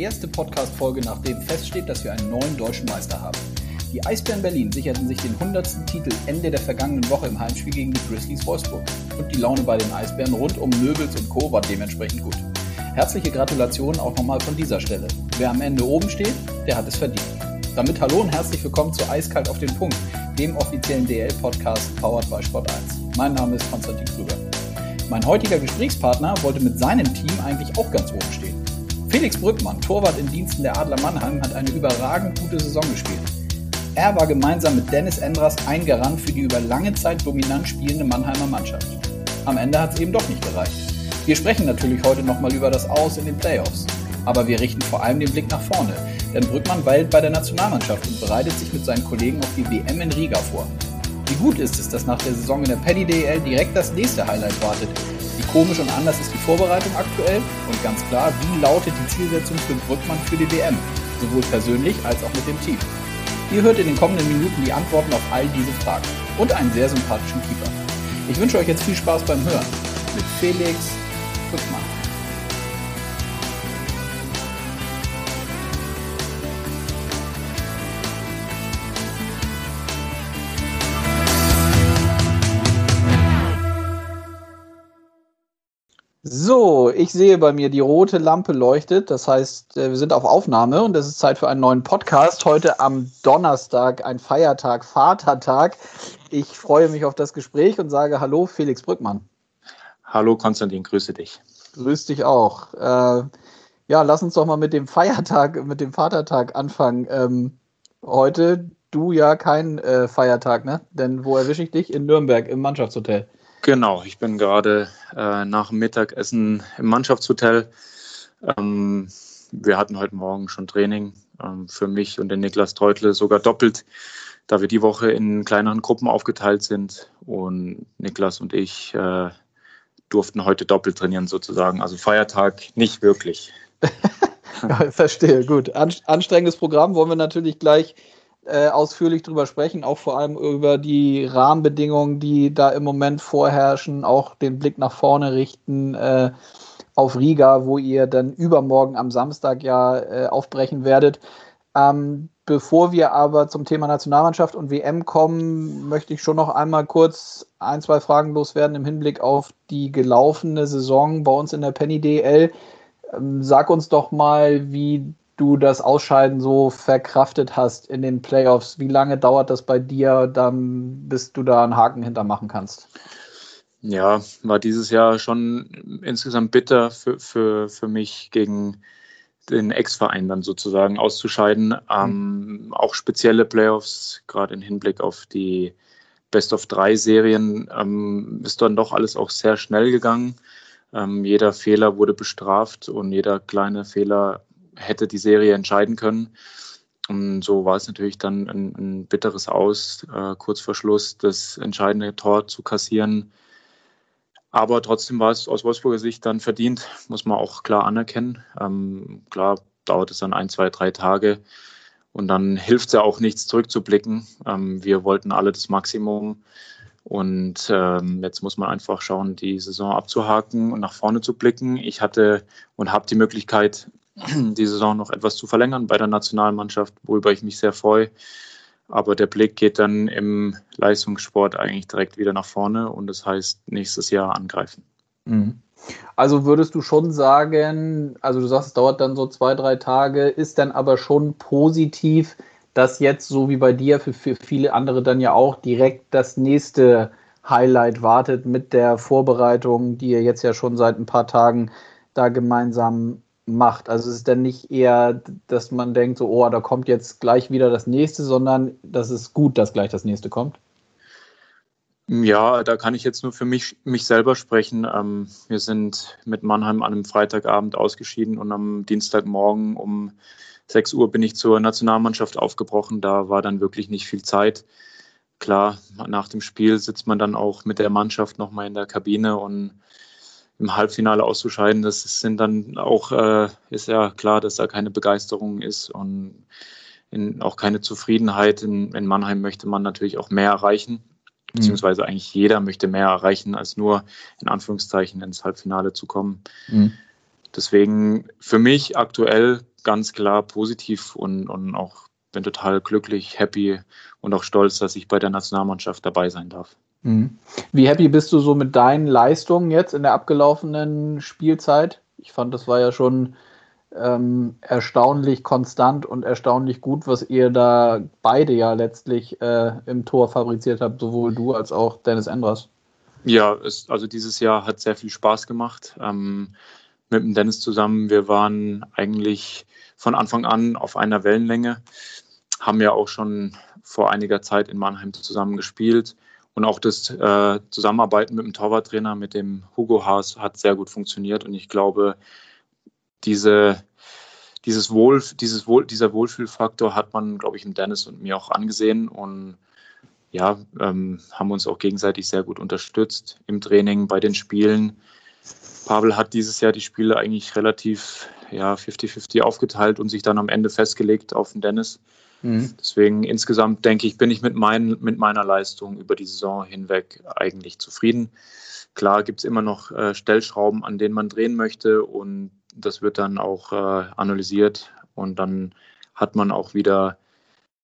erste Podcast-Folge, nachdem feststeht, dass wir einen neuen deutschen Meister haben. Die Eisbären Berlin sicherten sich den 100. Titel Ende der vergangenen Woche im Heimspiel gegen die Grizzlies Wolfsburg. Und die Laune bei den Eisbären rund um Möbels und Co. war dementsprechend gut. Herzliche Gratulation auch nochmal von dieser Stelle. Wer am Ende oben steht, der hat es verdient. Damit hallo und herzlich willkommen zu Eiskalt auf den Punkt, dem offiziellen DL-Podcast powered by Sport 1. Mein Name ist Konstantin Krüger. Mein heutiger Gesprächspartner wollte mit seinem Team eigentlich auch ganz oben stehen. Felix Brückmann, Torwart in Diensten der Adler Mannheim, hat eine überragend gute Saison gespielt. Er war gemeinsam mit Dennis Endras ein Garant für die über lange Zeit dominant spielende Mannheimer Mannschaft. Am Ende hat es eben doch nicht gereicht. Wir sprechen natürlich heute nochmal über das Aus in den Playoffs. Aber wir richten vor allem den Blick nach vorne, denn Brückmann weilt bei der Nationalmannschaft und bereitet sich mit seinen Kollegen auf die WM in Riga vor. Wie gut ist es, dass nach der Saison in der Paddy DL direkt das nächste Highlight wartet? Komisch und anders ist die Vorbereitung aktuell? Und ganz klar, wie lautet die Zielsetzung für Brückmann für die WM? Sowohl persönlich als auch mit dem Team. Ihr hört in den kommenden Minuten die Antworten auf all diese Fragen und einen sehr sympathischen Keeper. Ich wünsche euch jetzt viel Spaß beim Hören mit Felix Brückmann. So, ich sehe bei mir, die rote Lampe leuchtet. Das heißt, äh, wir sind auf Aufnahme und es ist Zeit für einen neuen Podcast. Heute am Donnerstag, ein Feiertag, Vatertag. Ich freue mich auf das Gespräch und sage Hallo, Felix Brückmann. Hallo, Konstantin, grüße dich. Grüß dich auch. Äh, ja, lass uns doch mal mit dem Feiertag, mit dem Vatertag anfangen. Ähm, heute, du ja kein äh, Feiertag, ne? Denn wo erwische ich dich? In Nürnberg im Mannschaftshotel. Genau, ich bin gerade äh, nach dem Mittagessen im Mannschaftshotel. Ähm, wir hatten heute Morgen schon Training ähm, für mich und den Niklas Treutle sogar doppelt, da wir die Woche in kleineren Gruppen aufgeteilt sind. Und Niklas und ich äh, durften heute doppelt trainieren sozusagen. Also Feiertag nicht wirklich. verstehe, gut. Anstrengendes Programm wollen wir natürlich gleich äh, ausführlich drüber sprechen, auch vor allem über die Rahmenbedingungen, die da im Moment vorherrschen, auch den Blick nach vorne richten äh, auf Riga, wo ihr dann übermorgen am Samstag ja äh, aufbrechen werdet. Ähm, bevor wir aber zum Thema Nationalmannschaft und WM kommen, möchte ich schon noch einmal kurz ein, zwei Fragen loswerden im Hinblick auf die gelaufene Saison bei uns in der Penny DL. Ähm, sag uns doch mal, wie du das Ausscheiden so verkraftet hast in den Playoffs. Wie lange dauert das bei dir, dann, bis du da einen Haken hintermachen kannst? Ja, war dieses Jahr schon insgesamt bitter für, für, für mich gegen den Ex-Verein dann sozusagen auszuscheiden. Mhm. Ähm, auch spezielle Playoffs, gerade im Hinblick auf die Best-of-Drei-Serien, ähm, ist dann doch alles auch sehr schnell gegangen. Ähm, jeder Fehler wurde bestraft und jeder kleine Fehler hätte die Serie entscheiden können. Und so war es natürlich dann ein, ein bitteres Aus, äh, kurz vor Schluss das entscheidende Tor zu kassieren. Aber trotzdem war es aus Wolfsburger Sicht dann verdient, muss man auch klar anerkennen. Ähm, klar dauert es dann ein, zwei, drei Tage und dann hilft es ja auch nichts zurückzublicken. Ähm, wir wollten alle das Maximum und ähm, jetzt muss man einfach schauen, die Saison abzuhaken und nach vorne zu blicken. Ich hatte und habe die Möglichkeit, die Saison noch etwas zu verlängern bei der Nationalmannschaft, worüber ich mich sehr freue. Aber der Blick geht dann im Leistungssport eigentlich direkt wieder nach vorne und das heißt nächstes Jahr angreifen. Mhm. Also würdest du schon sagen, also du sagst, es dauert dann so zwei, drei Tage, ist dann aber schon positiv, dass jetzt, so wie bei dir, für, für viele andere dann ja auch direkt das nächste Highlight wartet mit der Vorbereitung, die ihr jetzt ja schon seit ein paar Tagen da gemeinsam macht. Also es ist dann nicht eher, dass man denkt, so, oh, da kommt jetzt gleich wieder das nächste, sondern das ist gut, dass gleich das nächste kommt. Ja, da kann ich jetzt nur für mich, mich selber sprechen. Ähm, wir sind mit Mannheim an einem Freitagabend ausgeschieden und am Dienstagmorgen um 6 Uhr bin ich zur Nationalmannschaft aufgebrochen. Da war dann wirklich nicht viel Zeit. Klar, nach dem Spiel sitzt man dann auch mit der Mannschaft nochmal in der Kabine und im Halbfinale auszuscheiden, das sind dann auch, äh, ist ja klar, dass da keine Begeisterung ist und in, auch keine Zufriedenheit. In, in, Mannheim möchte man natürlich auch mehr erreichen, mhm. beziehungsweise eigentlich jeder möchte mehr erreichen, als nur in Anführungszeichen ins Halbfinale zu kommen. Mhm. Deswegen für mich aktuell ganz klar positiv und, und auch bin total glücklich, happy und auch stolz, dass ich bei der Nationalmannschaft dabei sein darf. Mhm. Wie happy bist du so mit deinen Leistungen jetzt in der abgelaufenen Spielzeit? Ich fand, das war ja schon ähm, erstaunlich konstant und erstaunlich gut, was ihr da beide ja letztlich äh, im Tor fabriziert habt, sowohl du als auch Dennis Endras. Ja, es, also dieses Jahr hat sehr viel Spaß gemacht. Ähm, mit dem Dennis zusammen. Wir waren eigentlich von Anfang an auf einer Wellenlänge, haben ja auch schon vor einiger Zeit in Mannheim zusammen gespielt. Und auch das äh, Zusammenarbeiten mit dem Torwarttrainer, mit dem Hugo Haas, hat sehr gut funktioniert. Und ich glaube, diese, dieses Wohl, dieses Wohl, dieser Wohlfühlfaktor hat man, glaube ich, im Dennis und mir auch angesehen. Und ja, ähm, haben uns auch gegenseitig sehr gut unterstützt im Training, bei den Spielen. Pavel hat dieses Jahr die Spiele eigentlich relativ ja, 50-50 aufgeteilt und sich dann am Ende festgelegt auf den Dennis. Mhm. Deswegen insgesamt denke ich, bin ich mit, mein, mit meiner Leistung über die Saison hinweg eigentlich zufrieden. Klar gibt es immer noch äh, Stellschrauben, an denen man drehen möchte und das wird dann auch äh, analysiert und dann hat man auch wieder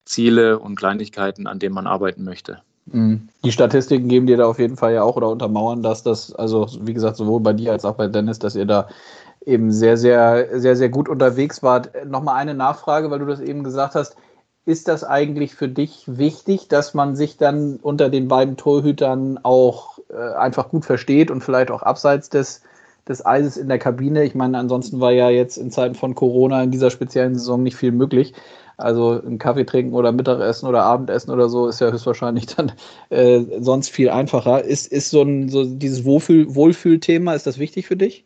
Ziele und Kleinigkeiten, an denen man arbeiten möchte. Mhm. Die Statistiken geben dir da auf jeden Fall ja auch oder untermauern, dass das, also wie gesagt, sowohl bei dir als auch bei Dennis, dass ihr da eben sehr, sehr, sehr, sehr gut unterwegs wart. Nochmal eine Nachfrage, weil du das eben gesagt hast. Ist das eigentlich für dich wichtig, dass man sich dann unter den beiden Torhütern auch äh, einfach gut versteht und vielleicht auch abseits des, des Eises in der Kabine? Ich meine, ansonsten war ja jetzt in Zeiten von Corona in dieser speziellen Saison nicht viel möglich. Also ein Kaffee trinken oder Mittagessen oder Abendessen oder so ist ja höchstwahrscheinlich dann äh, sonst viel einfacher. Ist, ist so, ein, so dieses Wohlfühl, Wohlfühlthema, ist das wichtig für dich?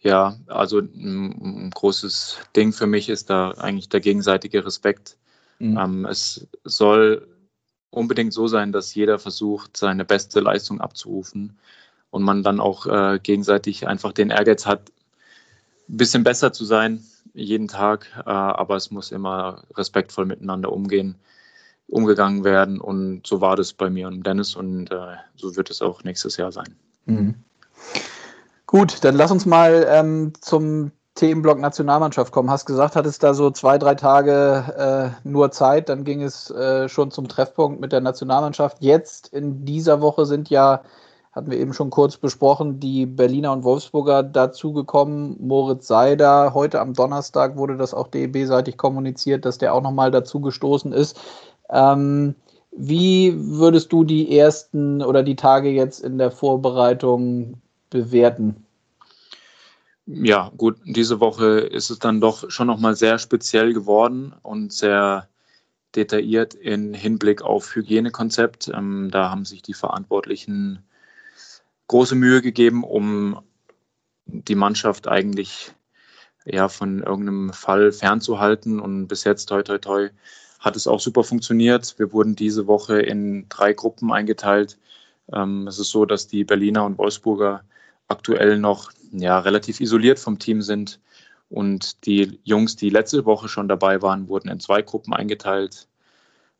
Ja, also ein, ein großes Ding für mich ist da eigentlich der gegenseitige Respekt. Mhm. Ähm, es soll unbedingt so sein, dass jeder versucht, seine beste Leistung abzurufen und man dann auch äh, gegenseitig einfach den Ehrgeiz hat, ein bisschen besser zu sein, jeden Tag, äh, aber es muss immer respektvoll miteinander umgehen, umgegangen werden und so war das bei mir und Dennis und äh, so wird es auch nächstes Jahr sein. Mhm. Gut, dann lass uns mal ähm, zum Themenblock Nationalmannschaft kommen. Hast gesagt, hattest da so zwei, drei Tage äh, nur Zeit, dann ging es äh, schon zum Treffpunkt mit der Nationalmannschaft. Jetzt in dieser Woche sind ja hatten wir eben schon kurz besprochen, die Berliner und Wolfsburger dazugekommen. Moritz Seider, heute am Donnerstag wurde das auch DEB-seitig kommuniziert, dass der auch nochmal dazugestoßen ist. Ähm, wie würdest du die ersten oder die Tage jetzt in der Vorbereitung bewerten? Ja, gut, diese Woche ist es dann doch schon nochmal sehr speziell geworden und sehr detailliert in Hinblick auf Hygienekonzept. Ähm, da haben sich die Verantwortlichen große Mühe gegeben, um die Mannschaft eigentlich ja, von irgendeinem Fall fernzuhalten. Und bis jetzt, toi, toi, toi, hat es auch super funktioniert. Wir wurden diese Woche in drei Gruppen eingeteilt. Ähm, es ist so, dass die Berliner und Wolfsburger aktuell noch ja, relativ isoliert vom Team sind. Und die Jungs, die letzte Woche schon dabei waren, wurden in zwei Gruppen eingeteilt.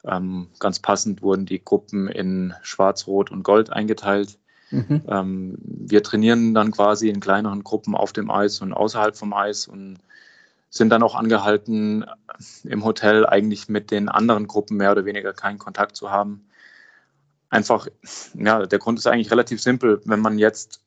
Ähm, ganz passend wurden die Gruppen in Schwarz, Rot und Gold eingeteilt. Mhm. Ähm, wir trainieren dann quasi in kleineren Gruppen auf dem Eis und außerhalb vom Eis und sind dann auch angehalten, im Hotel eigentlich mit den anderen Gruppen mehr oder weniger keinen Kontakt zu haben. Einfach, ja, der Grund ist eigentlich relativ simpel. Wenn man jetzt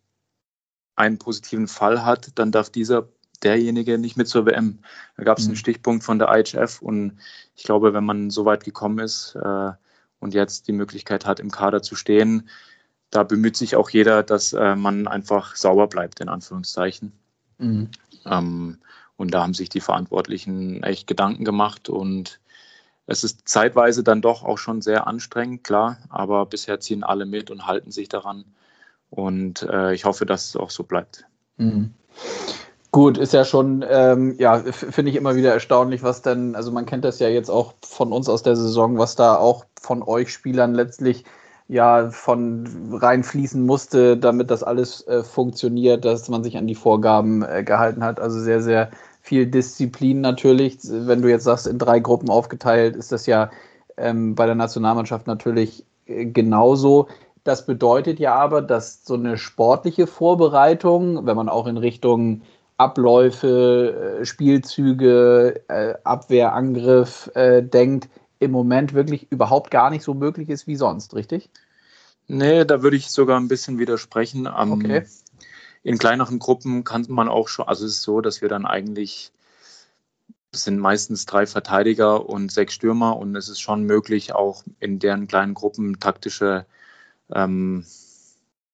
einen positiven Fall hat, dann darf dieser derjenige nicht mit zur WM. Da gab es mhm. einen Stichpunkt von der IHF und ich glaube, wenn man so weit gekommen ist äh, und jetzt die Möglichkeit hat, im Kader zu stehen, da bemüht sich auch jeder, dass äh, man einfach sauber bleibt, in Anführungszeichen. Mhm. Ähm, und da haben sich die Verantwortlichen echt Gedanken gemacht und es ist zeitweise dann doch auch schon sehr anstrengend, klar, aber bisher ziehen alle mit und halten sich daran. Und äh, ich hoffe, dass es auch so bleibt. Mhm. Gut, ist ja schon, ähm, ja, finde ich immer wieder erstaunlich, was denn, also man kennt das ja jetzt auch von uns aus der Saison, was da auch von euch Spielern letztlich ja von reinfließen musste, damit das alles äh, funktioniert, dass man sich an die Vorgaben äh, gehalten hat. Also sehr, sehr viel Disziplin natürlich. Wenn du jetzt sagst, in drei Gruppen aufgeteilt, ist das ja ähm, bei der Nationalmannschaft natürlich äh, genauso. Das bedeutet ja aber, dass so eine sportliche Vorbereitung, wenn man auch in Richtung Abläufe, äh, Spielzüge, äh, Abwehr, Angriff äh, denkt, im Moment wirklich überhaupt gar nicht so möglich ist wie sonst, richtig? Nee, da würde ich sogar ein bisschen widersprechen. Um, okay. In kleineren Gruppen kann man auch schon, also es ist so, dass wir dann eigentlich, es sind meistens drei Verteidiger und sechs Stürmer und es ist schon möglich, auch in deren kleinen Gruppen taktische ähm,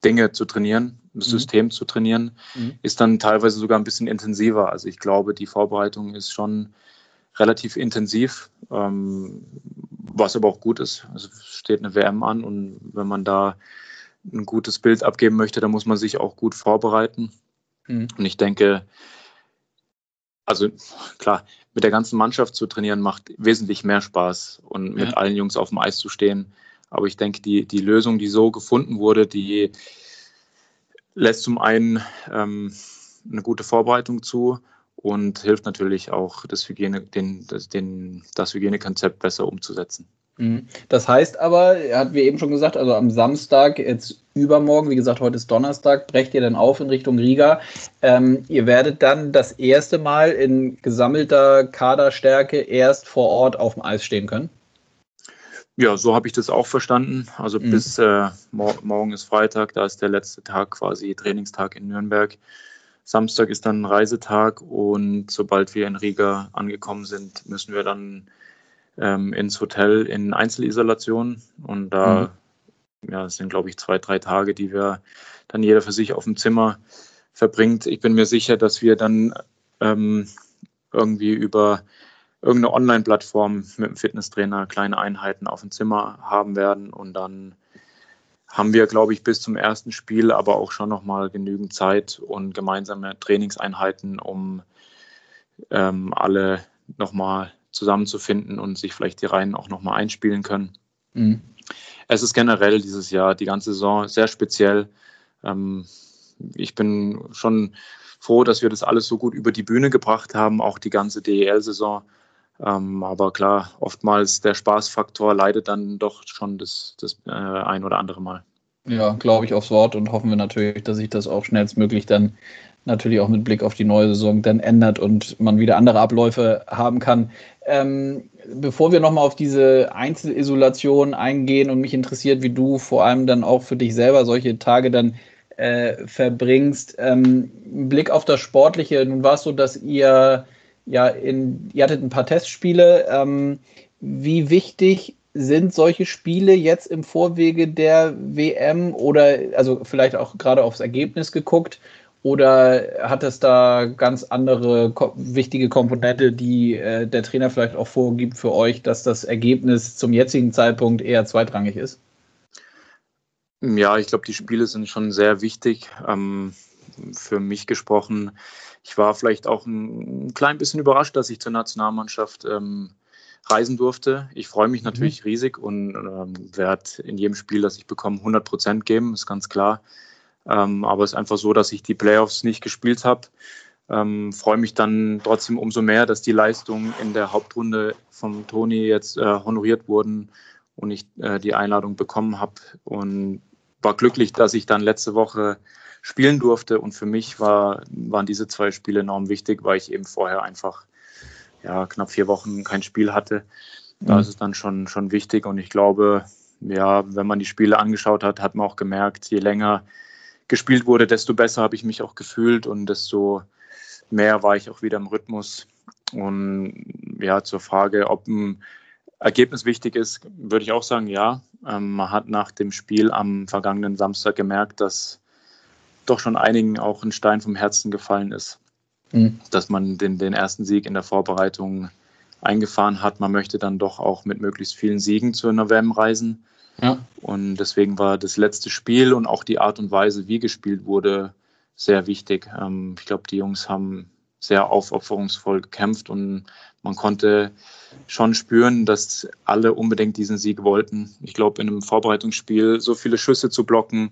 Dinge zu trainieren, das mhm. System zu trainieren, mhm. ist dann teilweise sogar ein bisschen intensiver. Also ich glaube, die Vorbereitung ist schon relativ intensiv, ähm, was aber auch gut ist. Also steht eine WM an und wenn man da ein gutes Bild abgeben möchte, dann muss man sich auch gut vorbereiten. Mhm. Und ich denke, also klar, mit der ganzen Mannschaft zu trainieren macht wesentlich mehr Spaß und mit ja. allen Jungs auf dem Eis zu stehen. Aber ich denke, die, die Lösung, die so gefunden wurde, die lässt zum einen ähm, eine gute Vorbereitung zu und hilft natürlich auch, das, Hygiene, den, das, den, das Hygienekonzept besser umzusetzen. Mhm. Das heißt aber, er hat wie eben schon gesagt, also am Samstag, jetzt übermorgen, wie gesagt, heute ist Donnerstag, brecht ihr dann auf in Richtung Riga. Ähm, ihr werdet dann das erste Mal in gesammelter Kaderstärke erst vor Ort auf dem Eis stehen können? Ja, so habe ich das auch verstanden. Also mhm. bis äh, mor morgen ist Freitag, da ist der letzte Tag quasi Trainingstag in Nürnberg. Samstag ist dann Reisetag und sobald wir in Riga angekommen sind, müssen wir dann ähm, ins Hotel in Einzelisolation. Und da mhm. ja, sind, glaube ich, zwei, drei Tage, die wir dann jeder für sich auf dem Zimmer verbringt. Ich bin mir sicher, dass wir dann ähm, irgendwie über irgendeine Online-Plattform mit dem Fitnesstrainer kleine Einheiten auf dem Zimmer haben werden und dann haben wir, glaube ich, bis zum ersten Spiel aber auch schon nochmal genügend Zeit und gemeinsame Trainingseinheiten, um ähm, alle nochmal zusammenzufinden und sich vielleicht die Reihen auch nochmal einspielen können. Mhm. Es ist generell dieses Jahr, die ganze Saison, sehr speziell. Ähm, ich bin schon froh, dass wir das alles so gut über die Bühne gebracht haben, auch die ganze DEL-Saison. Ähm, aber klar, oftmals der Spaßfaktor leidet dann doch schon das, das äh, ein oder andere Mal. Ja, glaube ich aufs Wort und hoffen wir natürlich, dass sich das auch schnellstmöglich dann natürlich auch mit Blick auf die neue Saison dann ändert und man wieder andere Abläufe haben kann. Ähm, bevor wir nochmal auf diese Einzelisolation eingehen und mich interessiert, wie du vor allem dann auch für dich selber solche Tage dann äh, verbringst, ähm, Blick auf das Sportliche. Nun war es so, dass ihr ja, in, ihr hattet ein paar Testspiele. Ähm, wie wichtig sind solche Spiele jetzt im Vorwege der WM oder also vielleicht auch gerade aufs Ergebnis geguckt? Oder hat es da ganz andere ko wichtige Komponente, die äh, der Trainer vielleicht auch vorgibt für euch, dass das Ergebnis zum jetzigen Zeitpunkt eher zweitrangig ist? Ja, ich glaube, die Spiele sind schon sehr wichtig. Ähm, für mich gesprochen ich war vielleicht auch ein klein bisschen überrascht, dass ich zur Nationalmannschaft ähm, reisen durfte. Ich freue mich natürlich mhm. riesig und ähm, werde in jedem Spiel, das ich bekomme, 100 Prozent geben, ist ganz klar. Ähm, aber es ist einfach so, dass ich die Playoffs nicht gespielt habe. Ähm, freue mich dann trotzdem umso mehr, dass die Leistungen in der Hauptrunde vom Toni jetzt äh, honoriert wurden und ich äh, die Einladung bekommen habe und war glücklich, dass ich dann letzte Woche spielen durfte. Und für mich war, waren diese zwei Spiele enorm wichtig, weil ich eben vorher einfach ja, knapp vier Wochen kein Spiel hatte. Da mhm. ist es dann schon, schon wichtig. Und ich glaube, ja, wenn man die Spiele angeschaut hat, hat man auch gemerkt, je länger gespielt wurde, desto besser habe ich mich auch gefühlt und desto mehr war ich auch wieder im Rhythmus. Und ja, zur Frage, ob ein Ergebnis wichtig ist, würde ich auch sagen, ja. Ähm, man hat nach dem Spiel am vergangenen Samstag gemerkt, dass doch schon einigen auch ein Stein vom Herzen gefallen ist, mhm. dass man den, den ersten Sieg in der Vorbereitung eingefahren hat. Man möchte dann doch auch mit möglichst vielen Siegen zur WM reisen. Ja. Und deswegen war das letzte Spiel und auch die Art und Weise, wie gespielt wurde, sehr wichtig. Ähm, ich glaube, die Jungs haben sehr aufopferungsvoll gekämpft und man konnte schon spüren, dass alle unbedingt diesen Sieg wollten. Ich glaube, in einem Vorbereitungsspiel so viele Schüsse zu blocken,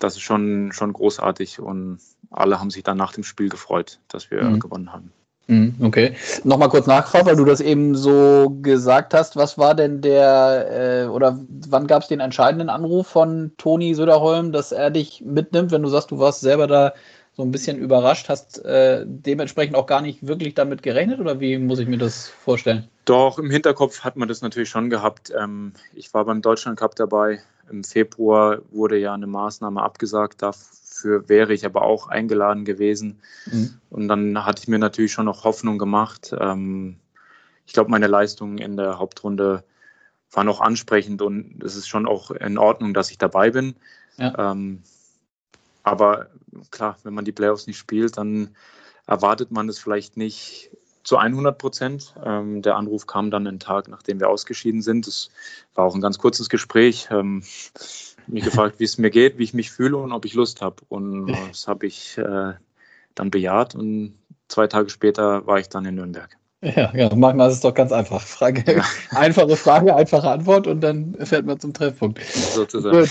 das ist schon, schon großartig und alle haben sich dann nach dem Spiel gefreut, dass wir mhm. gewonnen haben. Mhm, okay. Nochmal kurz nachgefragt, weil du das eben so gesagt hast. Was war denn der, äh, oder wann gab es den entscheidenden Anruf von Toni Söderholm, dass er dich mitnimmt, wenn du sagst, du warst selber da so ein bisschen überrascht? Hast äh, dementsprechend auch gar nicht wirklich damit gerechnet oder wie muss ich mir das vorstellen? Doch, im Hinterkopf hat man das natürlich schon gehabt. Ähm, ich war beim Deutschland Cup dabei. Im Februar wurde ja eine Maßnahme abgesagt. Dafür wäre ich aber auch eingeladen gewesen. Mhm. Und dann hatte ich mir natürlich schon noch Hoffnung gemacht. Ähm, ich glaube, meine Leistungen in der Hauptrunde waren auch ansprechend und es ist schon auch in Ordnung, dass ich dabei bin. Ja. Ähm, aber klar, wenn man die Playoffs nicht spielt, dann erwartet man es vielleicht nicht zu 100 Prozent. Ähm, der Anruf kam dann einen Tag, nachdem wir ausgeschieden sind. Es war auch ein ganz kurzes Gespräch. Ähm, mich gefragt, wie es mir geht, wie ich mich fühle und ob ich Lust habe. Und das habe ich äh, dann bejaht und zwei Tage später war ich dann in Nürnberg. Ja, ja, manchmal ist es doch ganz einfach. Frage. Einfache Frage, einfache Antwort und dann fährt man zum Treffpunkt. Sozusagen. Gut.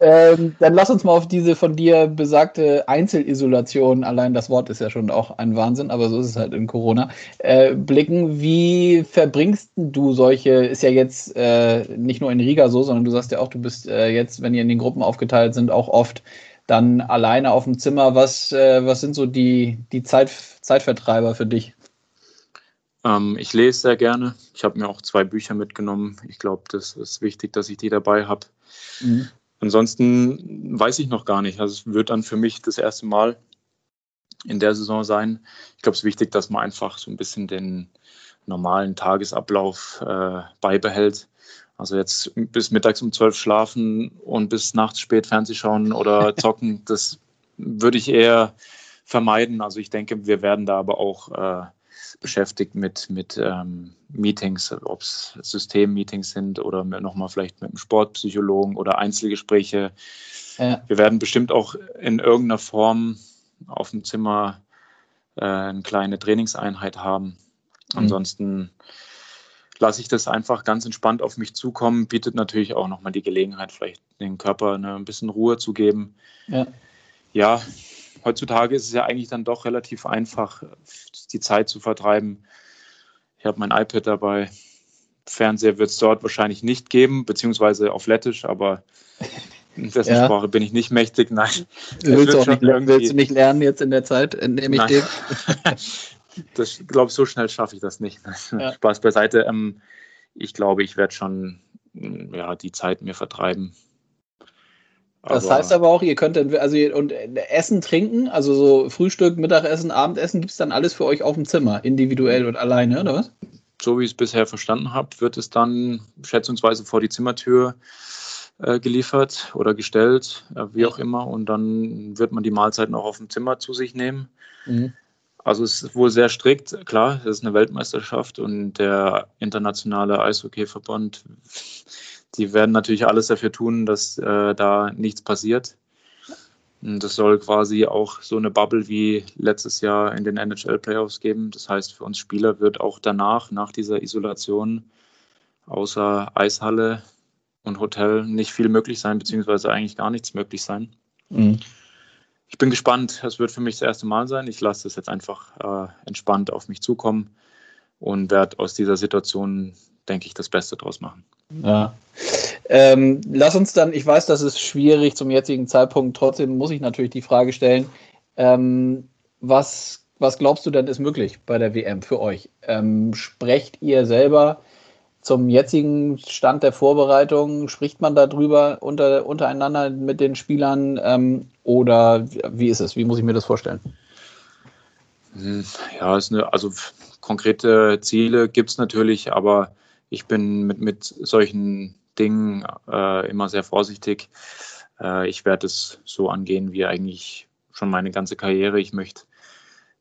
Ähm, dann lass uns mal auf diese von dir besagte Einzelisolation, allein das Wort ist ja schon auch ein Wahnsinn, aber so ist es halt in Corona, äh, blicken. Wie verbringst du solche, ist ja jetzt äh, nicht nur in Riga so, sondern du sagst ja auch, du bist äh, jetzt, wenn ihr in den Gruppen aufgeteilt sind, auch oft dann alleine auf dem Zimmer. Was, äh, was sind so die, die Zeit, Zeitvertreiber für dich? Ähm, ich lese sehr gerne. Ich habe mir auch zwei Bücher mitgenommen. Ich glaube, das ist wichtig, dass ich die dabei habe. Mhm. Ansonsten weiß ich noch gar nicht. Also es wird dann für mich das erste Mal in der Saison sein. Ich glaube, es ist wichtig, dass man einfach so ein bisschen den normalen Tagesablauf äh, beibehält. Also jetzt bis mittags um zwölf schlafen und bis nachts spät Fernseh schauen oder zocken, das würde ich eher vermeiden. Also ich denke, wir werden da aber auch äh, beschäftigt mit, mit ähm, Meetings, ob es Systemmeetings sind oder nochmal vielleicht mit einem Sportpsychologen oder Einzelgespräche. Ja. Wir werden bestimmt auch in irgendeiner Form auf dem Zimmer äh, eine kleine Trainingseinheit haben. Mhm. Ansonsten lasse ich das einfach ganz entspannt auf mich zukommen, bietet natürlich auch nochmal die Gelegenheit, vielleicht den Körper eine, ein bisschen Ruhe zu geben. Ja. ja, heutzutage ist es ja eigentlich dann doch relativ einfach, die Zeit zu vertreiben. Ich habe mein iPad dabei. Fernseher wird es dort wahrscheinlich nicht geben, beziehungsweise auf Lettisch, aber dessen ja. Sprache bin ich nicht mächtig. Nein. Willst du, auch nicht, willst du nicht lernen jetzt in der Zeit, nehme ich dem? das glaube ich, so schnell schaffe ich das nicht. Ja. Spaß beiseite. Ähm, ich glaube, ich werde schon ja, die Zeit mir vertreiben. Das aber heißt aber auch, ihr könnt dann, also und Essen, Trinken, also so Frühstück, Mittagessen, Abendessen, gibt es dann alles für euch auf dem Zimmer, individuell und alleine, oder was? So wie ich es bisher verstanden habe, wird es dann schätzungsweise vor die Zimmertür äh, geliefert oder gestellt, äh, wie auch immer, und dann wird man die Mahlzeiten auch auf dem Zimmer zu sich nehmen. Mhm. Also es ist wohl sehr strikt, klar, es ist eine Weltmeisterschaft und der internationale Eishockeyverband die werden natürlich alles dafür tun, dass äh, da nichts passiert. Und das soll quasi auch so eine Bubble wie letztes Jahr in den NHL-Playoffs geben. Das heißt, für uns Spieler wird auch danach, nach dieser Isolation, außer Eishalle und Hotel nicht viel möglich sein, beziehungsweise eigentlich gar nichts möglich sein. Mhm. Ich bin gespannt. Es wird für mich das erste Mal sein. Ich lasse es jetzt einfach äh, entspannt auf mich zukommen und werde aus dieser Situation, denke ich, das Beste draus machen. Ja. Ähm, lass uns dann, ich weiß, das ist schwierig zum jetzigen Zeitpunkt, trotzdem muss ich natürlich die Frage stellen, ähm, was, was glaubst du denn ist möglich bei der WM für euch? Ähm, sprecht ihr selber zum jetzigen Stand der Vorbereitung, spricht man darüber unter, untereinander mit den Spielern ähm, oder wie ist es? Wie muss ich mir das vorstellen? Hm, ja, ist eine, also konkrete Ziele gibt es natürlich, aber ich bin mit, mit solchen Dingen äh, immer sehr vorsichtig. Äh, ich werde es so angehen wie eigentlich schon meine ganze Karriere. Ich möchte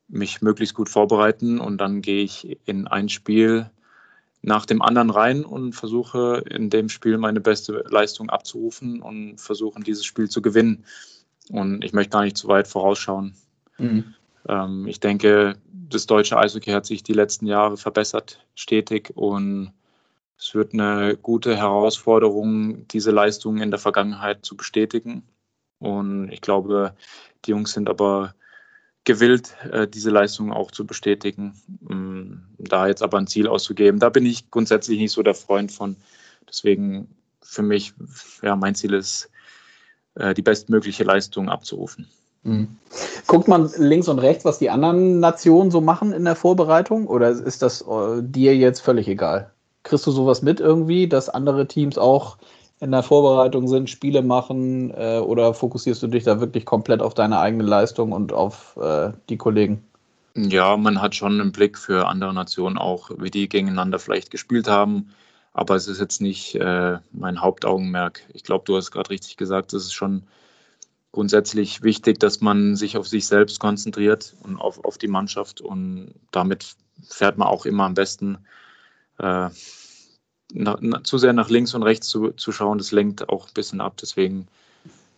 mich möglichst gut vorbereiten und dann gehe ich in ein Spiel nach dem anderen rein und versuche in dem Spiel meine beste Leistung abzurufen und versuchen, dieses Spiel zu gewinnen. Und ich möchte gar nicht zu weit vorausschauen. Mhm. Ähm, ich denke, das deutsche Eishockey hat sich die letzten Jahre verbessert, stetig. Und es wird eine gute Herausforderung, diese Leistungen in der Vergangenheit zu bestätigen. Und ich glaube, die Jungs sind aber gewillt, äh, diese Leistungen auch zu bestätigen. Da jetzt aber ein Ziel auszugeben, da bin ich grundsätzlich nicht so der Freund von. Deswegen für mich, ja, mein Ziel ist, äh, die bestmögliche Leistung abzurufen. Mhm. Guckt man links und rechts, was die anderen Nationen so machen in der Vorbereitung? Oder ist das äh, dir jetzt völlig egal? Kriegst du sowas mit irgendwie, dass andere Teams auch in der Vorbereitung sind, Spiele machen? Äh, oder fokussierst du dich da wirklich komplett auf deine eigene Leistung und auf äh, die Kollegen? Ja, man hat schon einen Blick für andere Nationen auch, wie die gegeneinander vielleicht gespielt haben. Aber es ist jetzt nicht äh, mein Hauptaugenmerk. Ich glaube, du hast gerade richtig gesagt, es ist schon grundsätzlich wichtig, dass man sich auf sich selbst konzentriert und auf, auf die Mannschaft. Und damit fährt man auch immer am besten. Äh, na, zu sehr nach links und rechts zu, zu schauen, das lenkt auch ein bisschen ab. Deswegen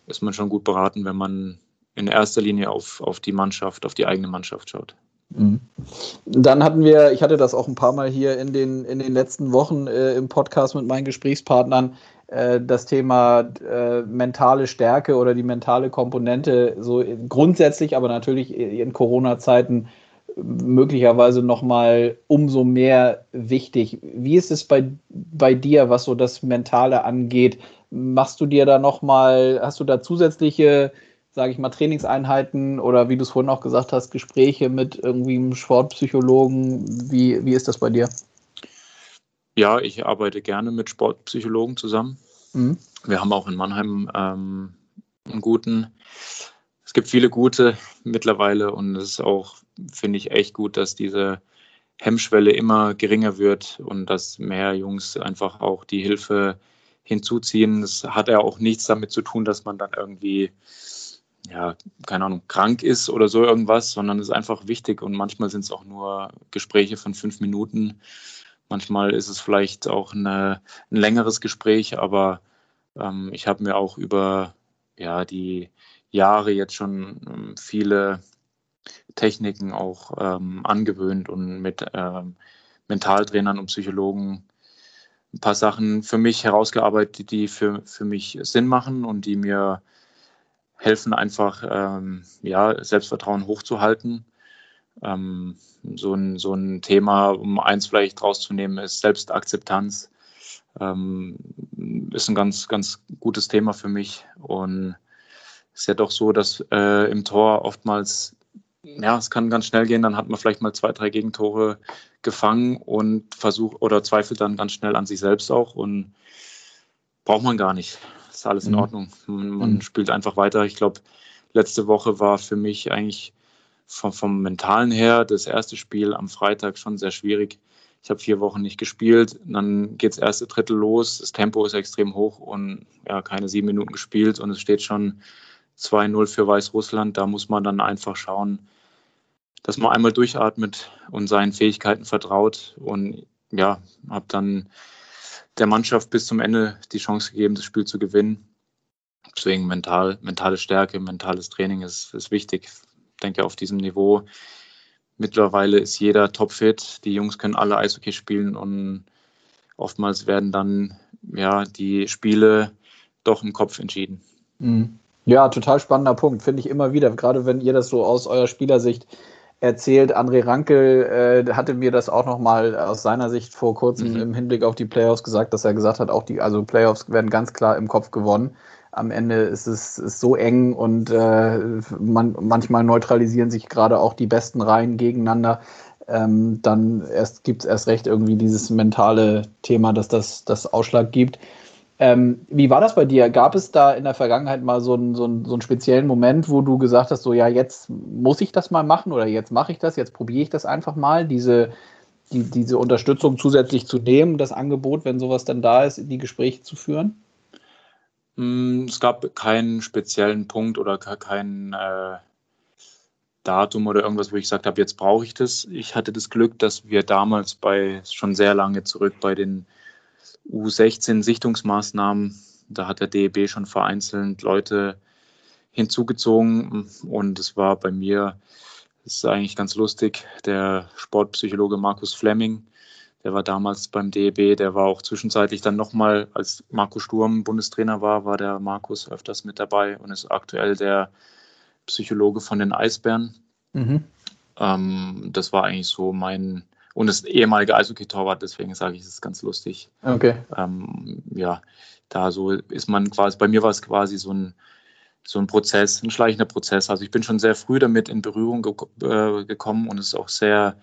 ist man schon gut beraten, wenn man in erster Linie auf, auf die Mannschaft, auf die eigene Mannschaft schaut. Mhm. Dann hatten wir, ich hatte das auch ein paar Mal hier in den, in den letzten Wochen äh, im Podcast mit meinen Gesprächspartnern, äh, das Thema äh, mentale Stärke oder die mentale Komponente so grundsätzlich, aber natürlich in Corona-Zeiten möglicherweise nochmal umso mehr wichtig. Wie ist es bei, bei dir, was so das Mentale angeht? Machst du dir da nochmal, hast du da zusätzliche sage ich mal, Trainingseinheiten oder wie du es vorhin auch gesagt hast, Gespräche mit irgendwie einem Sportpsychologen? Wie, wie ist das bei dir? Ja, ich arbeite gerne mit Sportpsychologen zusammen. Mhm. Wir haben auch in Mannheim ähm, einen guten. Es gibt viele gute mittlerweile und es ist auch, finde ich, echt gut, dass diese Hemmschwelle immer geringer wird und dass mehr Jungs einfach auch die Hilfe hinzuziehen. Das hat ja auch nichts damit zu tun, dass man dann irgendwie ja, keine Ahnung, krank ist oder so irgendwas, sondern es ist einfach wichtig und manchmal sind es auch nur Gespräche von fünf Minuten. Manchmal ist es vielleicht auch eine, ein längeres Gespräch, aber ähm, ich habe mir auch über ja, die Jahre jetzt schon ähm, viele Techniken auch ähm, angewöhnt und mit ähm, Mentaltrainern und Psychologen ein paar Sachen für mich herausgearbeitet, die für, für mich Sinn machen und die mir helfen einfach, ähm, ja, Selbstvertrauen hochzuhalten. Ähm, so, ein, so ein Thema, um eins vielleicht rauszunehmen, ist Selbstakzeptanz. Ähm, ist ein ganz, ganz gutes Thema für mich. Und ist ja doch so, dass äh, im Tor oftmals, ja, es kann ganz schnell gehen, dann hat man vielleicht mal zwei, drei Gegentore gefangen und versucht oder zweifelt dann ganz schnell an sich selbst auch und braucht man gar nicht ist alles in mhm. Ordnung. Man, man mhm. spielt einfach weiter. Ich glaube, letzte Woche war für mich eigentlich vom, vom Mentalen her das erste Spiel am Freitag schon sehr schwierig. Ich habe vier Wochen nicht gespielt, dann geht das erste Drittel los, das Tempo ist extrem hoch und ja, keine sieben Minuten gespielt und es steht schon 2-0 für Weißrussland. Da muss man dann einfach schauen, dass man einmal durchatmet und seinen Fähigkeiten vertraut und ja, habe dann der Mannschaft bis zum Ende die Chance gegeben, das Spiel zu gewinnen. Deswegen mental, mentale Stärke, mentales Training ist, ist wichtig. Ich denke, auf diesem Niveau mittlerweile ist jeder topfit. Die Jungs können alle Eishockey spielen und oftmals werden dann ja die Spiele doch im Kopf entschieden. Mhm. Ja, total spannender Punkt, finde ich immer wieder, gerade wenn ihr das so aus eurer Spielersicht erzählt. André Rankel äh, hatte mir das auch noch mal aus seiner Sicht vor kurzem mhm. im Hinblick auf die Playoffs gesagt, dass er gesagt hat, auch die also Playoffs werden ganz klar im Kopf gewonnen. Am Ende ist es ist so eng und äh, man, manchmal neutralisieren sich gerade auch die besten Reihen gegeneinander. Ähm, dann erst gibt es erst recht irgendwie dieses mentale Thema, dass das das Ausschlag gibt. Ähm, wie war das bei dir? Gab es da in der Vergangenheit mal so einen, so, einen, so einen speziellen Moment, wo du gesagt hast, so ja, jetzt muss ich das mal machen oder jetzt mache ich das, jetzt probiere ich das einfach mal, diese, die, diese Unterstützung zusätzlich zu nehmen, das Angebot, wenn sowas dann da ist, die Gespräche zu führen? Mm, es gab keinen speziellen Punkt oder kein äh, Datum oder irgendwas, wo ich gesagt habe, jetzt brauche ich das. Ich hatte das Glück, dass wir damals bei schon sehr lange zurück bei den U16-Sichtungsmaßnahmen. Da hat der DEB schon vereinzelt Leute hinzugezogen und es war bei mir, das ist eigentlich ganz lustig, der Sportpsychologe Markus Fleming, der war damals beim DEB, der war auch zwischenzeitlich dann nochmal, als Marco Sturm Bundestrainer war, war der Markus öfters mit dabei und ist aktuell der Psychologe von den Eisbären. Mhm. Ähm, das war eigentlich so mein, und ist ehemaliger Eishockey-Torwart, deswegen sage ich, es ist ganz lustig. Okay. Ähm, ja, da so ist man quasi, bei mir war es quasi so ein so ein Prozess, ein schleichender Prozess. Also ich bin schon sehr früh damit in Berührung ge äh, gekommen und es ist auch sehr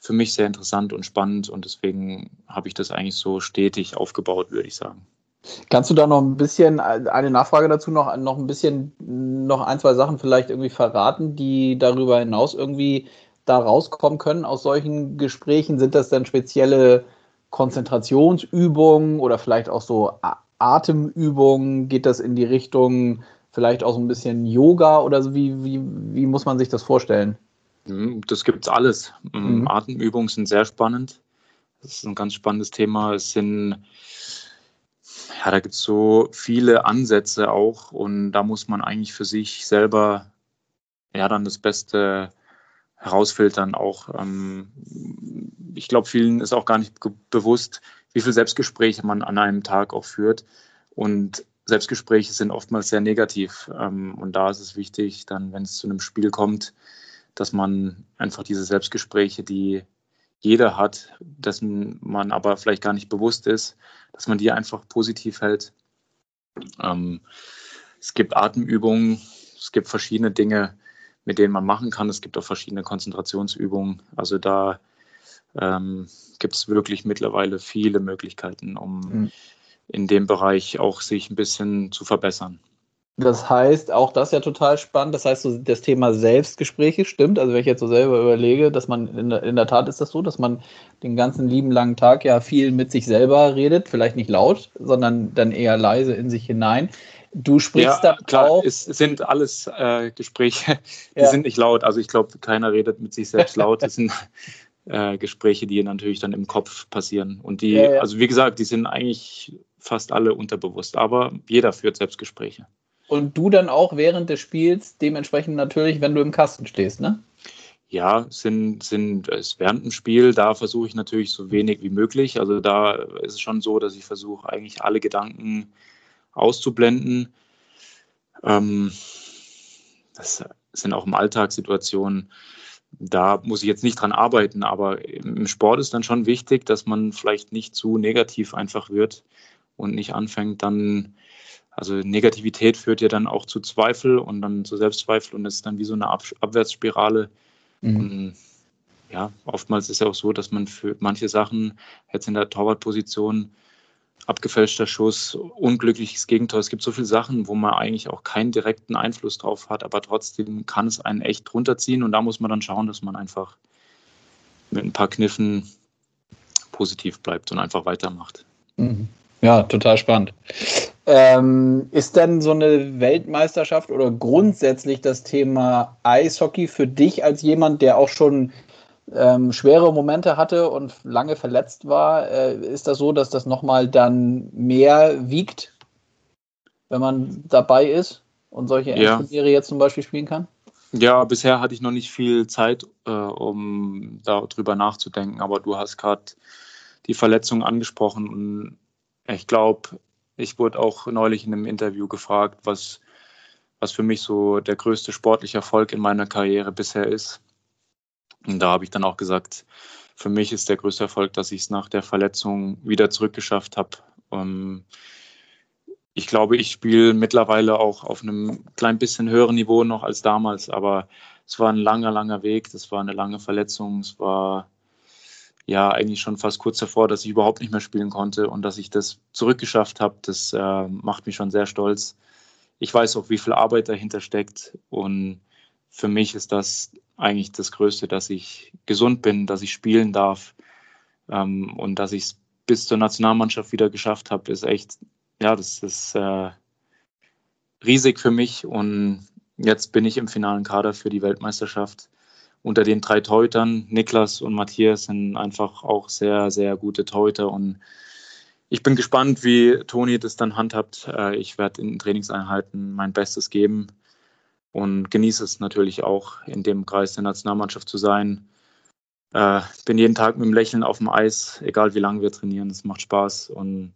für mich sehr interessant und spannend und deswegen habe ich das eigentlich so stetig aufgebaut, würde ich sagen. Kannst du da noch ein bisschen, eine Nachfrage dazu noch, noch ein bisschen, noch ein, zwei Sachen vielleicht irgendwie verraten, die darüber hinaus irgendwie da rauskommen können aus solchen Gesprächen? Sind das dann spezielle Konzentrationsübungen oder vielleicht auch so Atemübungen? Geht das in die Richtung vielleicht auch so ein bisschen Yoga oder so? Wie, wie, wie muss man sich das vorstellen? Mhm, das gibt es alles. Mhm. Atemübungen sind sehr spannend. Das ist ein ganz spannendes Thema. Es sind, ja, da gibt es so viele Ansätze auch und da muss man eigentlich für sich selber ja dann das Beste herausfiltern. Auch ähm, ich glaube, vielen ist auch gar nicht bewusst, wie viele Selbstgespräche man an einem Tag auch führt. Und Selbstgespräche sind oftmals sehr negativ. Ähm, und da ist es wichtig, dann, wenn es zu einem Spiel kommt, dass man einfach diese Selbstgespräche, die jeder hat, dessen man aber vielleicht gar nicht bewusst ist, dass man die einfach positiv hält. Ähm, es gibt Atemübungen, es gibt verschiedene Dinge, mit denen man machen kann. Es gibt auch verschiedene Konzentrationsübungen. Also da ähm, gibt es wirklich mittlerweile viele Möglichkeiten, um mhm. in dem Bereich auch sich ein bisschen zu verbessern. Das heißt, auch das ist ja total spannend. Das heißt, so das Thema Selbstgespräche stimmt. Also wenn ich jetzt so selber überlege, dass man in der, in der Tat ist das so, dass man den ganzen lieben langen Tag ja viel mit sich selber redet, vielleicht nicht laut, sondern dann eher leise in sich hinein. Du sprichst ja, dann klar, auch. Es sind alles äh, Gespräche, die ja. sind nicht laut. Also ich glaube, keiner redet mit sich selbst laut. Das sind äh, Gespräche, die natürlich dann im Kopf passieren. Und die, ja, also wie gesagt, die sind eigentlich fast alle unterbewusst, aber jeder führt Selbstgespräche. Und du dann auch während des Spiels dementsprechend natürlich, wenn du im Kasten stehst, ne? Ja, sind, sind es während dem Spiel, da versuche ich natürlich so wenig wie möglich. Also da ist es schon so, dass ich versuche, eigentlich alle Gedanken auszublenden. Ähm, das sind auch im Alltag Situationen, da muss ich jetzt nicht dran arbeiten, aber im Sport ist dann schon wichtig, dass man vielleicht nicht zu negativ einfach wird und nicht anfängt dann also Negativität führt ja dann auch zu Zweifel und dann zu Selbstzweifel und es ist dann wie so eine Ab Abwärtsspirale. Mhm. Und ja, oftmals ist ja auch so, dass man für manche Sachen jetzt in der Torwartposition abgefälschter Schuss, unglückliches Gegentor. Es gibt so viele Sachen, wo man eigentlich auch keinen direkten Einfluss drauf hat, aber trotzdem kann es einen echt runterziehen und da muss man dann schauen, dass man einfach mit ein paar Kniffen positiv bleibt und einfach weitermacht. Mhm. Ja, total spannend. Ähm, ist denn so eine Weltmeisterschaft oder grundsätzlich das Thema Eishockey für dich als jemand, der auch schon ähm, schwere Momente hatte und lange verletzt war, äh, ist das so, dass das nochmal dann mehr wiegt, wenn man dabei ist und solche ja. Jetzt zum Beispiel spielen kann? Ja, bisher hatte ich noch nicht viel Zeit, äh, um darüber nachzudenken, aber du hast gerade die Verletzung angesprochen und ich glaube, ich wurde auch neulich in einem Interview gefragt, was, was für mich so der größte sportliche Erfolg in meiner Karriere bisher ist. Und da habe ich dann auch gesagt, für mich ist der größte Erfolg, dass ich es nach der Verletzung wieder zurückgeschafft habe. Um, ich glaube, ich spiele mittlerweile auch auf einem klein bisschen höheren Niveau noch als damals, aber es war ein langer, langer Weg. Das war eine lange Verletzung. Es war ja eigentlich schon fast kurz davor, dass ich überhaupt nicht mehr spielen konnte und dass ich das zurückgeschafft habe, das äh, macht mich schon sehr stolz. Ich weiß auch, wie viel Arbeit dahinter steckt und für mich ist das eigentlich das Größte, dass ich gesund bin, dass ich spielen darf ähm, und dass ich es bis zur Nationalmannschaft wieder geschafft habe, ist echt, ja, das ist äh, riesig für mich und jetzt bin ich im finalen Kader für die Weltmeisterschaft unter den drei Teutern, Niklas und Matthias, sind einfach auch sehr, sehr gute Teuter. Und ich bin gespannt, wie Toni das dann handhabt. Äh, ich werde in Trainingseinheiten mein Bestes geben und genieße es natürlich auch, in dem Kreis der Nationalmannschaft zu sein. Äh, bin jeden Tag mit dem Lächeln auf dem Eis, egal wie lange wir trainieren. Es macht Spaß und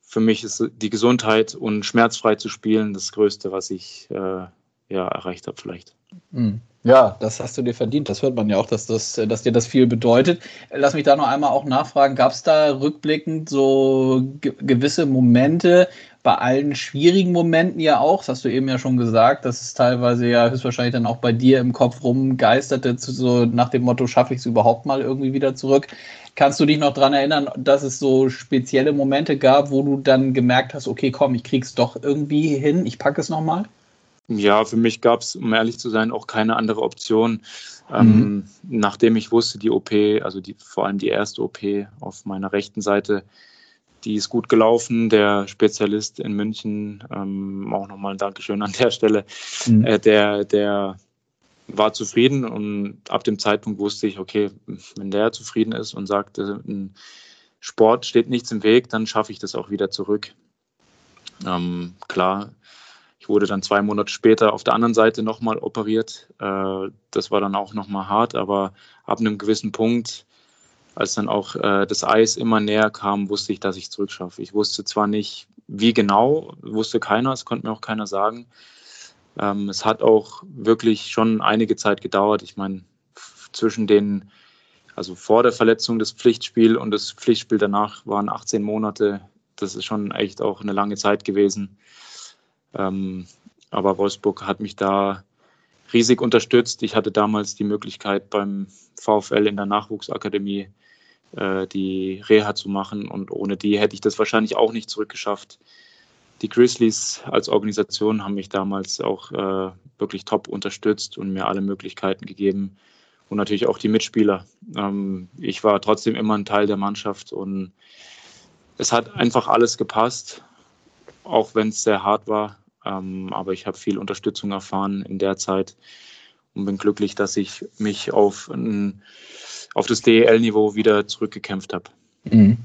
für mich ist die Gesundheit und schmerzfrei zu spielen das Größte, was ich äh, ja, erreicht habe vielleicht. Mhm. Ja, das hast du dir verdient. Das hört man ja auch, dass, das, dass dir das viel bedeutet. Lass mich da noch einmal auch nachfragen. Gab es da rückblickend so ge gewisse Momente, bei allen schwierigen Momenten ja auch, das hast du eben ja schon gesagt, dass es teilweise ja höchstwahrscheinlich dann auch bei dir im Kopf rumgeisterte, so nach dem Motto, schaffe ich es überhaupt mal irgendwie wieder zurück. Kannst du dich noch daran erinnern, dass es so spezielle Momente gab, wo du dann gemerkt hast, okay, komm, ich krieg's doch irgendwie hin, ich packe es nochmal? Ja, für mich gab es, um ehrlich zu sein, auch keine andere Option. Ähm, mhm. Nachdem ich wusste, die OP, also die, vor allem die erste OP auf meiner rechten Seite, die ist gut gelaufen. Der Spezialist in München, ähm, auch nochmal ein Dankeschön an der Stelle, mhm. äh, der, der war zufrieden und ab dem Zeitpunkt wusste ich, okay, wenn der zufrieden ist und sagt, ein Sport steht nichts im Weg, dann schaffe ich das auch wieder zurück. Ähm, klar, ich wurde dann zwei Monate später auf der anderen Seite nochmal operiert. Äh, das war dann auch nochmal hart, aber ab einem gewissen Punkt als dann auch äh, das Eis immer näher kam, wusste ich, dass ich zurückschaffe. Ich wusste zwar nicht, wie genau, wusste keiner, es konnte mir auch keiner sagen. Ähm, es hat auch wirklich schon einige Zeit gedauert. Ich meine, zwischen den, also vor der Verletzung des Pflichtspiels und das Pflichtspiel danach waren 18 Monate. Das ist schon echt auch eine lange Zeit gewesen. Ähm, aber Wolfsburg hat mich da riesig unterstützt. Ich hatte damals die Möglichkeit beim VfL in der Nachwuchsakademie äh, die Reha zu machen. Und ohne die hätte ich das wahrscheinlich auch nicht zurückgeschafft. Die Grizzlies als Organisation haben mich damals auch äh, wirklich top unterstützt und mir alle Möglichkeiten gegeben. Und natürlich auch die Mitspieler. Ähm, ich war trotzdem immer ein Teil der Mannschaft und es hat einfach alles gepasst, auch wenn es sehr hart war. Ähm, aber ich habe viel Unterstützung erfahren in der Zeit und bin glücklich, dass ich mich auf ein auf das DEL-Niveau wieder zurückgekämpft habe. Mhm.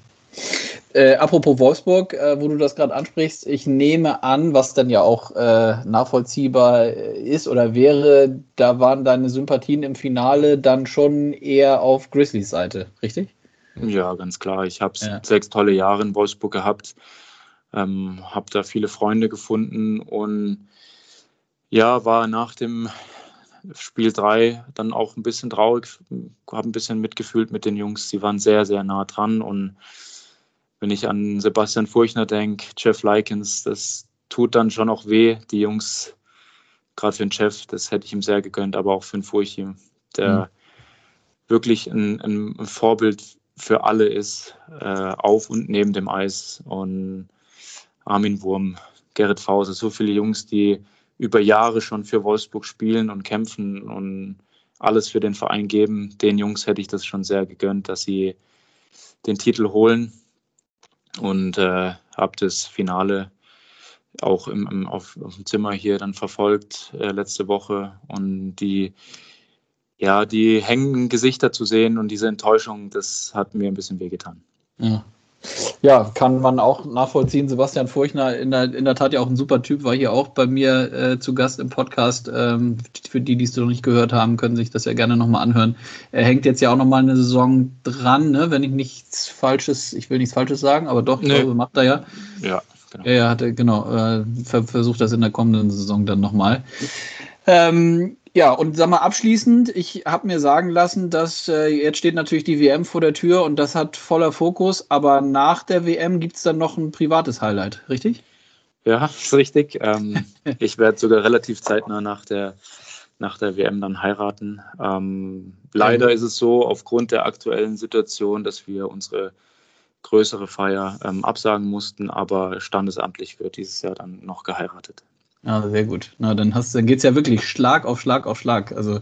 Äh, apropos Wolfsburg, äh, wo du das gerade ansprichst, ich nehme an, was dann ja auch äh, nachvollziehbar ist oder wäre, da waren deine Sympathien im Finale dann schon eher auf Grizzlies Seite, richtig? Ja, ganz klar. Ich habe ja. sechs tolle Jahre in Wolfsburg gehabt, ähm, habe da viele Freunde gefunden und ja, war nach dem Spiel 3 dann auch ein bisschen traurig, habe ein bisschen mitgefühlt mit den Jungs. Sie waren sehr, sehr nah dran. Und wenn ich an Sebastian Furchner denke, Jeff Likens, das tut dann schon auch weh. Die Jungs, gerade für den Jeff, das hätte ich ihm sehr gegönnt, aber auch für den Furchi, der mhm. wirklich ein, ein, Vorbild für alle ist, äh, auf und neben dem Eis. Und Armin Wurm, Gerrit Fauser, so viele Jungs, die über Jahre schon für Wolfsburg spielen und kämpfen und alles für den Verein geben. Den Jungs hätte ich das schon sehr gegönnt, dass sie den Titel holen und äh, habe das Finale auch im, im, auf, auf, dem Zimmer hier dann verfolgt äh, letzte Woche und die ja die hängenden Gesichter zu sehen und diese Enttäuschung, das hat mir ein bisschen wehgetan. Ja. Ja, kann man auch nachvollziehen. Sebastian Furchner, in der, in der Tat ja auch ein super Typ, war hier auch bei mir äh, zu Gast im Podcast. Ähm, für die, die es noch nicht gehört haben, können sich das ja gerne nochmal anhören. Er hängt jetzt ja auch nochmal eine Saison dran, ne? wenn ich nichts Falsches, ich will nichts Falsches sagen, aber doch, ich nee. glaube, macht er ja. Ja, genau. Er hatte, genau, äh, versucht das in der kommenden Saison dann nochmal. Ähm, ja, und sag mal abschließend, ich habe mir sagen lassen, dass äh, jetzt steht natürlich die WM vor der Tür und das hat voller Fokus, aber nach der WM gibt es dann noch ein privates Highlight, richtig? Ja, ist richtig. Ähm, ich werde sogar relativ zeitnah nach der, nach der WM dann heiraten. Ähm, leider mhm. ist es so, aufgrund der aktuellen Situation, dass wir unsere größere Feier ähm, absagen mussten, aber standesamtlich wird dieses Jahr dann noch geheiratet. Ja, sehr gut. Na, dann, hast, dann geht es ja wirklich Schlag auf Schlag auf Schlag. Also,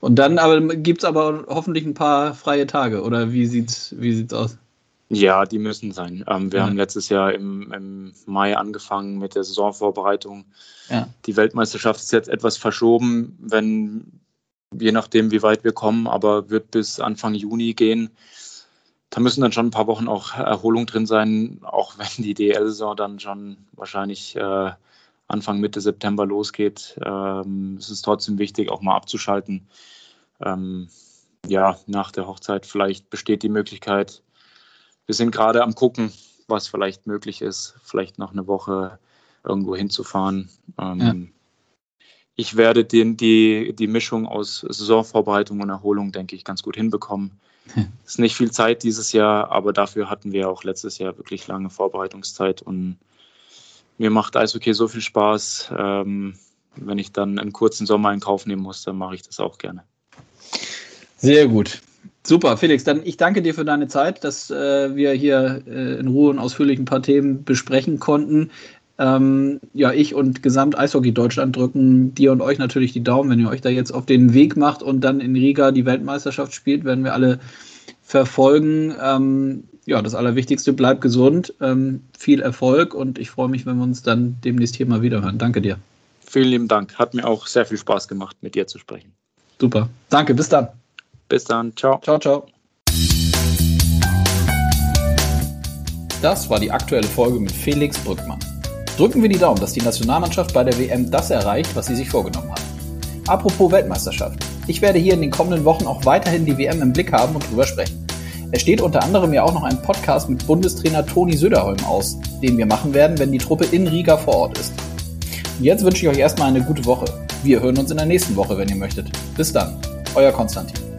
und dann aber gibt es aber hoffentlich ein paar freie Tage, oder wie sieht's, wie sieht's aus? Ja, die müssen sein. Ähm, wir ja. haben letztes Jahr im, im, Mai angefangen mit der Saisonvorbereitung. Ja. Die Weltmeisterschaft ist jetzt etwas verschoben, wenn je nachdem, wie weit wir kommen, aber wird bis Anfang Juni gehen. Da müssen dann schon ein paar Wochen auch Erholung drin sein, auch wenn die DL-Saison dann schon wahrscheinlich äh, Anfang Mitte September losgeht. Ähm, es ist trotzdem wichtig, auch mal abzuschalten. Ähm, ja, nach der Hochzeit vielleicht besteht die Möglichkeit. Wir sind gerade am gucken, was vielleicht möglich ist, vielleicht noch eine Woche irgendwo hinzufahren. Ähm, ja. ich werde den, die, die Mischung aus Saisonvorbereitung und Erholung, denke ich, ganz gut hinbekommen. Es ist nicht viel Zeit dieses Jahr, aber dafür hatten wir auch letztes Jahr wirklich lange Vorbereitungszeit und mir macht Eishockey so viel Spaß. Ähm, wenn ich dann einen kurzen Sommer in Kauf nehmen muss, dann mache ich das auch gerne. Sehr gut. Super, Felix, dann ich danke dir für deine Zeit, dass äh, wir hier äh, in Ruhe und ausführlich ein paar Themen besprechen konnten. Ähm, ja, ich und Gesamt Eishockey Deutschland drücken dir und euch natürlich die Daumen, wenn ihr euch da jetzt auf den Weg macht und dann in Riga die Weltmeisterschaft spielt, werden wir alle verfolgen. Ähm, ja, das Allerwichtigste, bleibt gesund, ähm, viel Erfolg und ich freue mich, wenn wir uns dann demnächst hier mal wieder hören. Danke dir. Vielen lieben Dank. Hat mir auch sehr viel Spaß gemacht, mit dir zu sprechen. Super. Danke, bis dann. Bis dann. Ciao. Ciao, ciao. Das war die aktuelle Folge mit Felix Brückmann. Drücken wir die Daumen, dass die Nationalmannschaft bei der WM das erreicht, was sie sich vorgenommen hat. Apropos Weltmeisterschaft. Ich werde hier in den kommenden Wochen auch weiterhin die WM im Blick haben und drüber sprechen. Es steht unter anderem ja auch noch ein Podcast mit Bundestrainer Toni Söderholm aus, den wir machen werden, wenn die Truppe in Riga vor Ort ist. Und jetzt wünsche ich euch erstmal eine gute Woche. Wir hören uns in der nächsten Woche, wenn ihr möchtet. Bis dann, euer Konstantin.